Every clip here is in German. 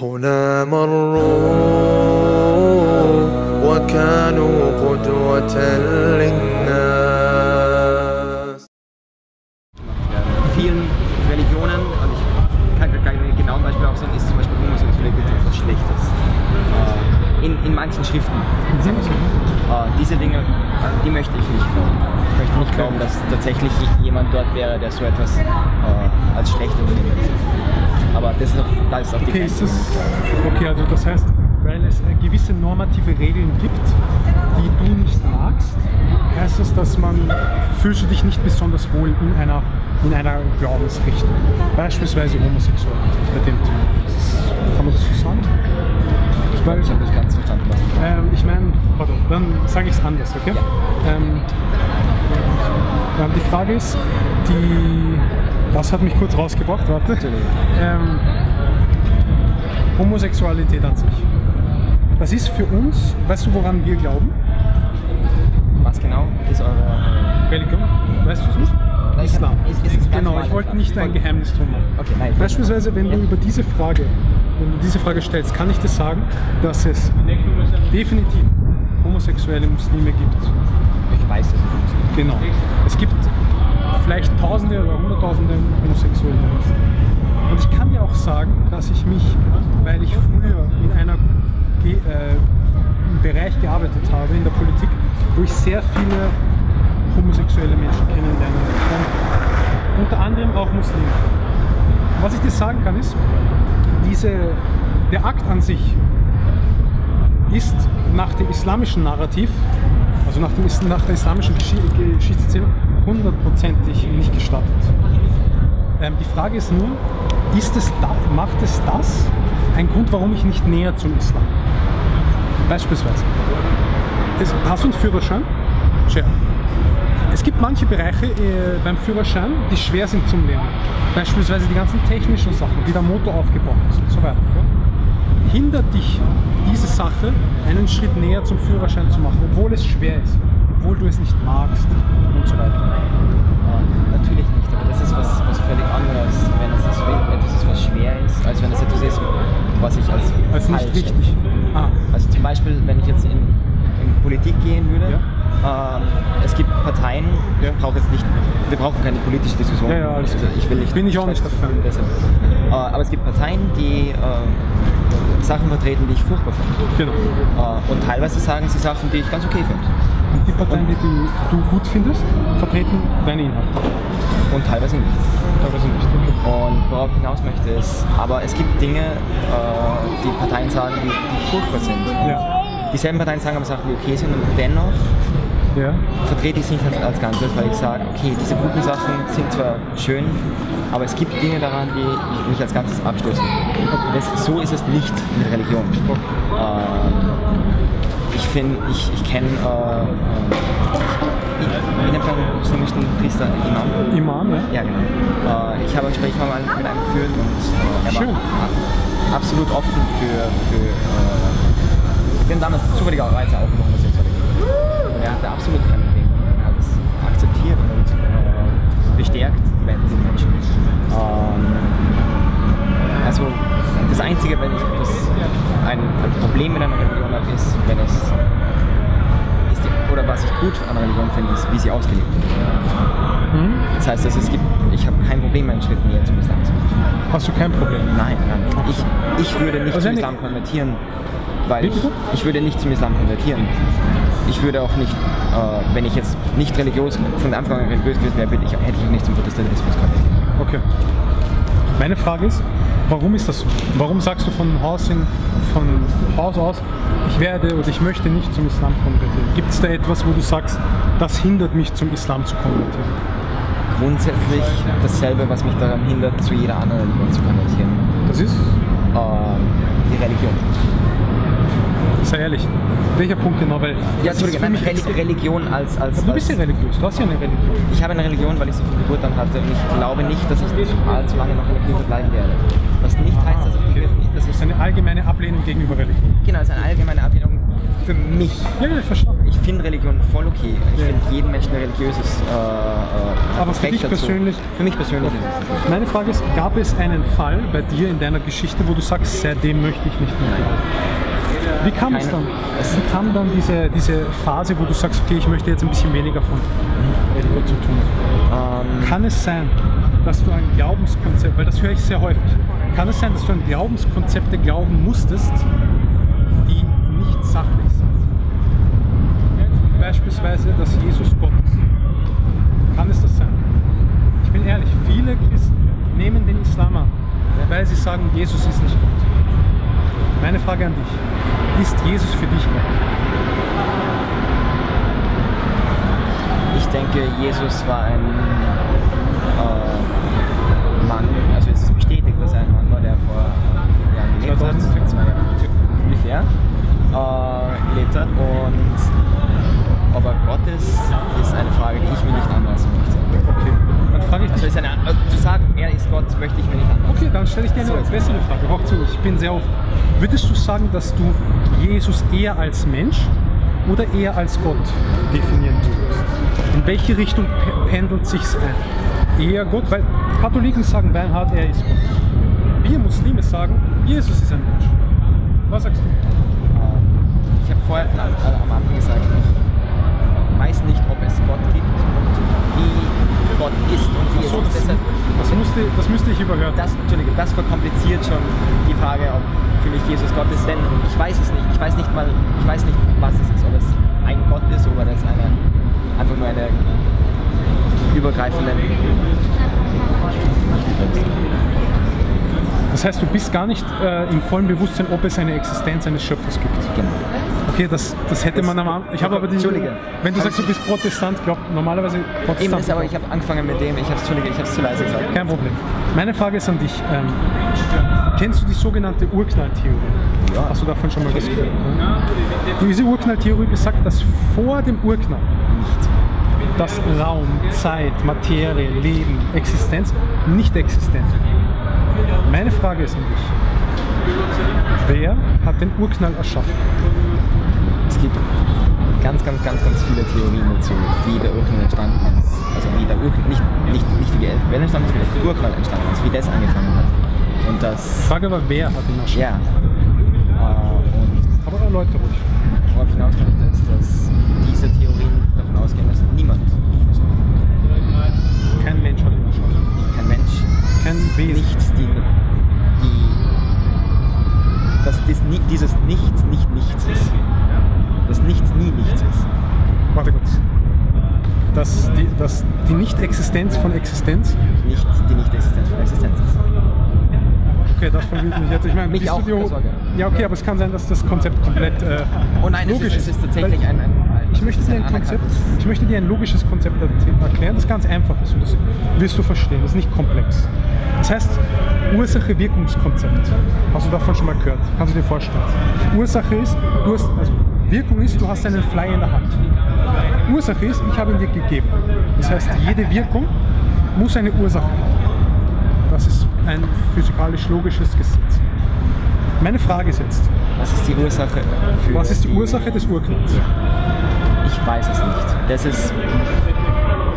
هنا مروا وكانوا قدوة للناس vielen Religionen, und ich kann gar keine genauen Beispiele aufsagen, ist zum Beispiel Homosexualität etwas Schlechtes. Äh, in, in manchen Schriften. möchte ich nicht glauben. Ich möchte nicht glauben, dass tatsächlich jemand dort wäre, der so etwas äh, als schlecht empfindet. Aber das ist, da ist auch die Okay, ist das, okay, also das heißt, weil es äh, gewisse normative Regeln gibt, die du nicht magst, heißt das, dass man fühlst du dich nicht besonders wohl in einer, in einer Glaubensrichtung. Beispielsweise Homosexualität sage ich es anders, okay? Ähm, ähm, die Frage ist, die, das hat mich kurz rausgebracht, warte. Ähm, Homosexualität an sich. Das ist für uns, weißt du, woran wir glauben? Was genau ist eure. Religion? Weißt du es nicht? Islam. ist- ist ganz genau, ich wollte nicht ein Geheimnis drum machen. Okay, nein. Beispielsweise, wenn du über diese Frage, wenn du diese Frage stellst, kann ich dir sagen, dass es definitiv homosexuelle Muslime gibt. Ich weiß das nicht. Genau. Es gibt vielleicht Tausende oder Hunderttausende homosexuelle. Und ich kann dir auch sagen, dass ich mich, weil ich früher in einer Ge äh, im Bereich gearbeitet habe, in der Politik, wo ich sehr viele homosexuelle Menschen kennenlernen konnte. Unter anderem auch Muslime. Was ich dir sagen kann ist, diese, der Akt an sich ist nach dem islamischen Narrativ, also nach, dem, nach der islamischen Geschi Geschichtserzählung, hundertprozentig nicht gestattet. Ähm, die Frage ist nur, ist es da, macht es das ein Grund, warum ich nicht näher zum Islam? Beispielsweise. Hast du einen Führerschein? Schön. Es gibt manche Bereiche äh, beim Führerschein, die schwer sind zum Lernen. Beispielsweise die ganzen technischen Sachen, wie der Motor aufgebaut ist und so weiter. Ja? Hindert dich diese Sache, einen Schritt näher zum Führerschein zu machen, obwohl es schwer ist, obwohl du es nicht magst und so weiter. Äh, Natürlich nicht, aber das ist was, was völlig anderes, wenn es ist, etwas ist, was schwer ist, als wenn es etwas ist, was ich als, Also nicht richtig. Ah, Also zum Beispiel, wenn ich jetzt in Politik gehen würde, ähm, es gibt Parteien, Ja. ich brauche jetzt nicht, wir brauchen keine politische Diskussion. Ja, ja, alles also ich will nicht. Bin ich auch nicht dafür. Äh, aber es gibt Parteien, die äh, Sachen vertreten, die ich furchtbar finde. genau. Äh, und teilweise sagen sie Sachen, die ich ganz okay finde. Und die Parteien, die du, du gut findest, vertreten deine Inhalte. Und teilweise nicht. Teilweise nicht. Okay. Und worauf ich hinaus möchte ist, aber es gibt Dinge, äh, die Parteien sagen, die, die furchtbar sind. Ja. Dieselben Parteien sagen aber Sachen, die okay sind und dennoch Ja. vertrete ich es nicht als, als Ganzes, weil ich sage, okay, diese guten Sachen sind zwar schön, aber es gibt Dinge daran, die mich als Ganzes abstoßen. Das, so ist es nicht mit Religion. Ähm, ich finde, ich, ich kenne, äh, äh, ich, nennt man einen muslimischen Priester? Imam? Imam, ja. Ja, genau. Äh, ich habe ein Gespräch mal mit einem geführt und äh, er war absolut offen für. für haben damals zufälligerweise auch Homosexualität geredet. Und er hatte absolut kein Problem. Er hat es akzeptiert und äh, bestärkt die den Menschen. Ähm, also das Einzige, wenn ich das, ein, ein Problem mit einer Religion habe, ist, wenn es ist die, oder was ich gut an einer Religion finde, ist, wie sie ausgelegt wird. Hm? Das heißt, dass es gibt, ich habe kein Problem, einen Schritt näher zum Islam zu machen. Hast du kein Problem? Nein, nein. Ich, ich würde nicht Also zum Islam konvertieren, weil ich, ich würde nicht zum Islam konvertieren. Ich würde auch nicht, äh, wenn ich jetzt nicht religiös, von Anfang an religiös gewesen wäre, hätte ich auch nicht zum Protestantismus konvertiert. Okay. Meine Frage ist, warum ist das so? Warum sagst du von Haus, in, von Haus aus, ich werde oder ich möchte nicht zum Islam konvertieren? Gibt es da etwas, wo du sagst, das hindert mich zum Islam zu konvertieren? Grundsätzlich dasselbe, was mich daran hindert, zu jeder anderen Religion zu konvertieren. Das ist, Ähm, die Religion. Sei ehrlich, welcher Punkt genau? Weil Ja, für nein, Reli Religion als, als, Du bist ja religiös, du hast ja eine Religion. Ich habe eine Religion, weil ich sie von Geburt an hatte und ich glaube nicht, dass ich allzu lange noch in der Kirche bleiben werde. Was nicht heißt, dass ich, die Kirche- dass Das ist eine allgemeine Ablehnung gegenüber Religion. genau, es ist eine allgemeine Ablehnung für mich. Ja, ja, verstanden. Ich finde Religion voll okay. Ich Ja. finde jeden Menschen, der religiös ist, äh, äh, Aber für dich dazu. persönlich? Für mich persönlich es. Meine Frage ist, gab es einen Fall bei dir in deiner Geschichte, wo du sagst, seitdem möchte ich nicht mehr? Wie kam es dann? Wie kam dann diese, diese Phase, wo du sagst, okay, ich möchte jetzt ein bisschen weniger von Religion zu tun? Ähm, Kann es sein, dass du ein Glaubenskonzept, weil das höre ich sehr häufig, kann es sein, dass du an Glaubenskonzepte glauben musstest, die nicht sachlich sind? Beispielsweise, dass Jesus Gott ist. Kann es das sein? Ich bin ehrlich, viele Christen nehmen den Islam an, weil sie sagen, Jesus ist nicht Gott. Meine Frage an dich, ist Jesus für dich Gott? ich denke, Jesus war ein äh, Mann, also es ist bestätigt, dass er ein Mann war, der vor Jahren gelebt hat, 2000. zwei Jahre ungefähr, äh, gelebt hat. Und ob er Gott ist, ist eine Frage, die ich mir nicht anlassen möchte. Okay, dann frage ich dich. Also ist eine, äh, zu sagen, er ist Gott, möchte ich mir nicht anlassen. Okay, dann stelle ich dir eine So, bessere zu, ich bin sehr offen. Würdest du sagen, dass du Jesus eher als Mensch oder eher als Gott definieren würdest? In welche Richtung pe- pendelt sich's ein? Eher Gott, weil Katholiken sagen Bernhard, er ist Gott. Wir Muslime sagen, Jesus ist ein Mensch. Was sagst du? Ähm, Ich habe vorher am Anfang gesagt, ich weiß nicht, ob es Gott gibt und wie Gott ist und wie So, das, das, musste, das müsste ich überhören. das, Entschuldige, das verkompliziert schon die Frage, ob für mich Jesus Gott ist, denn ich weiß es nicht. Ich weiß nicht mal, ich weiß nicht, was es ist, ob es ein Gott ist oder es eine, einfach nur eine übergreifende. Das heißt, du bist gar nicht äh, im vollen Bewusstsein, ob es eine Existenz eines Schöpfers gibt. Genau. Okay, das, das hätte man am Anfang. Ich habe aber die. Entschuldige. Wenn du sagst, du bist Protestant, glaub normalerweise Protestant. Eben ist aber, ich habe angefangen mit dem, ich habe es, Entschuldige, ich habe es zu leise gesagt. Kein Problem. Meine Frage ist an dich. Ähm, kennst du die sogenannte Urknalltheorie? Ja. Hast du davon schon mal was gehört? Diese Urknalltheorie besagt, dass vor dem Urknall dass Raum, Zeit, Materie, Leben, Existenz nicht existent. Meine Frage ist an dich. Wer hat den Urknall erschaffen? Es gibt ganz, ganz, ganz, ganz viele Theorien dazu, wie der Urknall entstanden ist. Also wie der Urknall, nicht, nicht, nicht wie die entstanden ist, wie der Urknall entstanden ist, wie das angefangen hat. Und das, Die Frage war, wer hat ihn erschaffen? ja. Äh, Aber erläutere ruhig. worauf ich hinaus möchte, ist, dass diese Theorien davon ausgehen, dass niemand, Kein Mensch hat ihn erschaffen. kein Mensch, Kein Wesen. nichts, dieses Nichts nicht nichts ist. Dass nichts nie nichts ist. Warte kurz. Dass die, dass die Nicht-Existenz von Existenz. Nicht die Nicht-Existenz von Existenz ist. Okay, das verwirrt mich jetzt. Ich meine, Mich bist auch, Sorge. Ja, okay, aber es kann sein, dass das Konzept komplett äh, Oh nein, es ist, logisch es ist tatsächlich ein, ein Ich möchte, dir ein Konzept, ich möchte dir ein logisches Konzept erklären, das ganz einfach ist und das wirst du verstehen, das ist nicht komplex. Das heißt Ursache-Wirkungskonzept. Hast du davon schon mal gehört? Kannst du dir vorstellen? Ursache ist, du hast, also Wirkung ist, du hast einen Fly in der Hand. Ursache ist, ich habe ihn dir gegeben. Das heißt, jede Wirkung muss eine Ursache haben. Das ist ein physikalisch-logisches Gesetz. Meine Frage ist jetzt, Was ist die Ursache für was ist die Ursache des Urknalls? Ich weiß es nicht. Das ist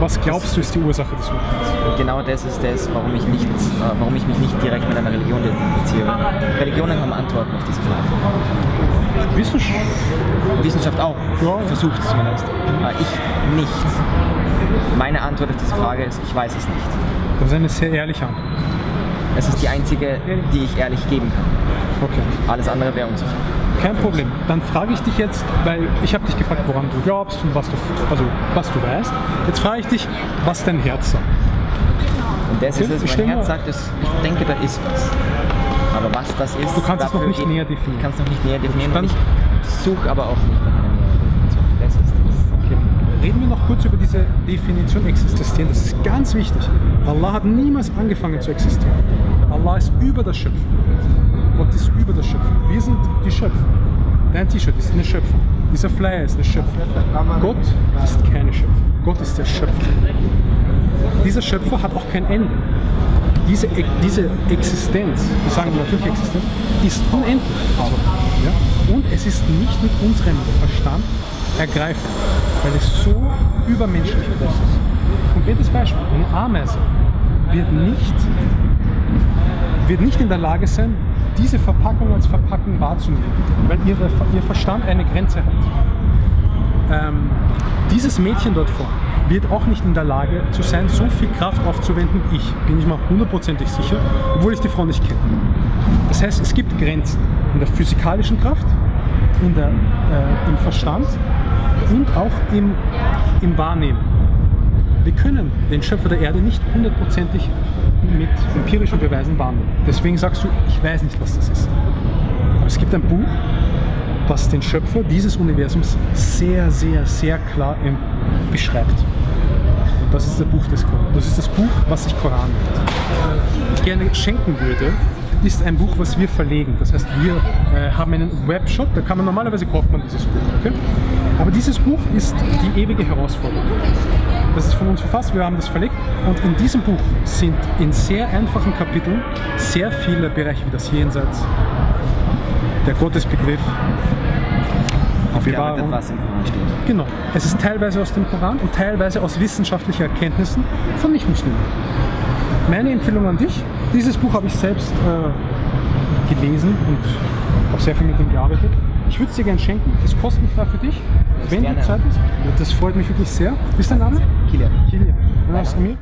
Was glaubst du ist die Ursache des Urknalls? genau das ist das, warum ich nicht, äh, warum ich mich nicht direkt mit einer Religion identifiziere. Religionen haben Antworten auf diese Frage. Wissenschaft? Wissenschaft auch. Ja. Versucht es zumindest. Äh, ich nicht. Meine Antwort auf diese Frage ist, ich weiß es nicht. Das ist eine sehr ehrliche Antwort. Es ist die einzige, die ich ehrlich geben kann. Okay. Alles andere wäre unsicher. Kein Problem. Dann frage ich dich jetzt, weil ich habe dich gefragt, woran du glaubst und was du, also was du weißt. Jetzt frage ich dich, was dein Herz sagt. Und das ist es, mein Herz sagt, es, ich denke, da ist was. Aber was das ist, Du kannst es noch nicht näher definieren. Ich kann es noch nicht näher definieren. Dann- ich suche aber auch nicht nach einer näheren Definition. Das ist das. Okay. Reden wir noch kurz über diese Definition existieren. Das ist ganz wichtig. Allah hat niemals angefangen zu existieren. Allah ist über das Schöpfen. Gott ist über das Schöpfen. Wir sind die Schöpfung. Dein T-Shirt ist eine Schöpfung. Dieser Flyer ist eine Schöpfung. Gott ist keine Schöpfung. Gott ist der Schöpfer. Dieser Schöpfer hat auch kein Ende. Diese, E- diese Existenz, wir sagen natürlich Existenz, ist unendlich. Also, ja? Und es ist nicht mit unserem Verstand ergreifbar, weil es so übermenschlich groß ist. Konkretes Beispiel, eine Ameise wird nicht, wird nicht in der Lage sein, diese Verpackung als Verpackung wahrzunehmen, weil ihre, ihr Verstand eine Grenze hat. Ähm, dieses Mädchen dort vorne wird auch nicht in der Lage zu sein, so viel Kraft aufzuwenden wie ich. Bin ich mir hundertprozentig sicher, obwohl ich die Frau nicht kenne. Das heißt, es gibt Grenzen in der physikalischen Kraft, in der, äh, im Verstand und auch im, im Wahrnehmen. Wir können den Schöpfer der Erde nicht hundertprozentig mit empirischen Beweisen wahrnehmen. Deswegen sagst du, ich weiß nicht, was das ist. Aber es gibt ein Buch, was den Schöpfer dieses Universums sehr, sehr, sehr klar beschreibt. Und das ist das Buch des Koran. Das ist das Buch, was sich Koran nennt. Gerne schenken würde, ist ein Buch, was wir verlegen. Das heißt, wir äh, haben einen Webshop, da kann man normalerweise kauft man dieses Buch. Okay? Aber dieses Buch ist die ewige Herausforderung. Das ist von uns verfasst, wir haben das verlegt und in diesem Buch sind in sehr einfachen Kapiteln sehr viele Bereiche wie das Jenseits, der Gottesbegriff, Aufgearbeitet, was im Koran steht. Genau. Es ist teilweise aus dem Koran und teilweise aus wissenschaftlichen Erkenntnissen von Nicht-Muslimen. Meine Empfehlung an dich, dieses Buch habe ich selbst äh, gelesen und habe sehr viel mit ihm gearbeitet. Ich würde es dir gerne schenken, ist kostenfrei für dich, wenn die Zeit ist. Ja, Das freut mich wirklich sehr. Wie ist dein Name? Kilian. Kilian. Und aus mir?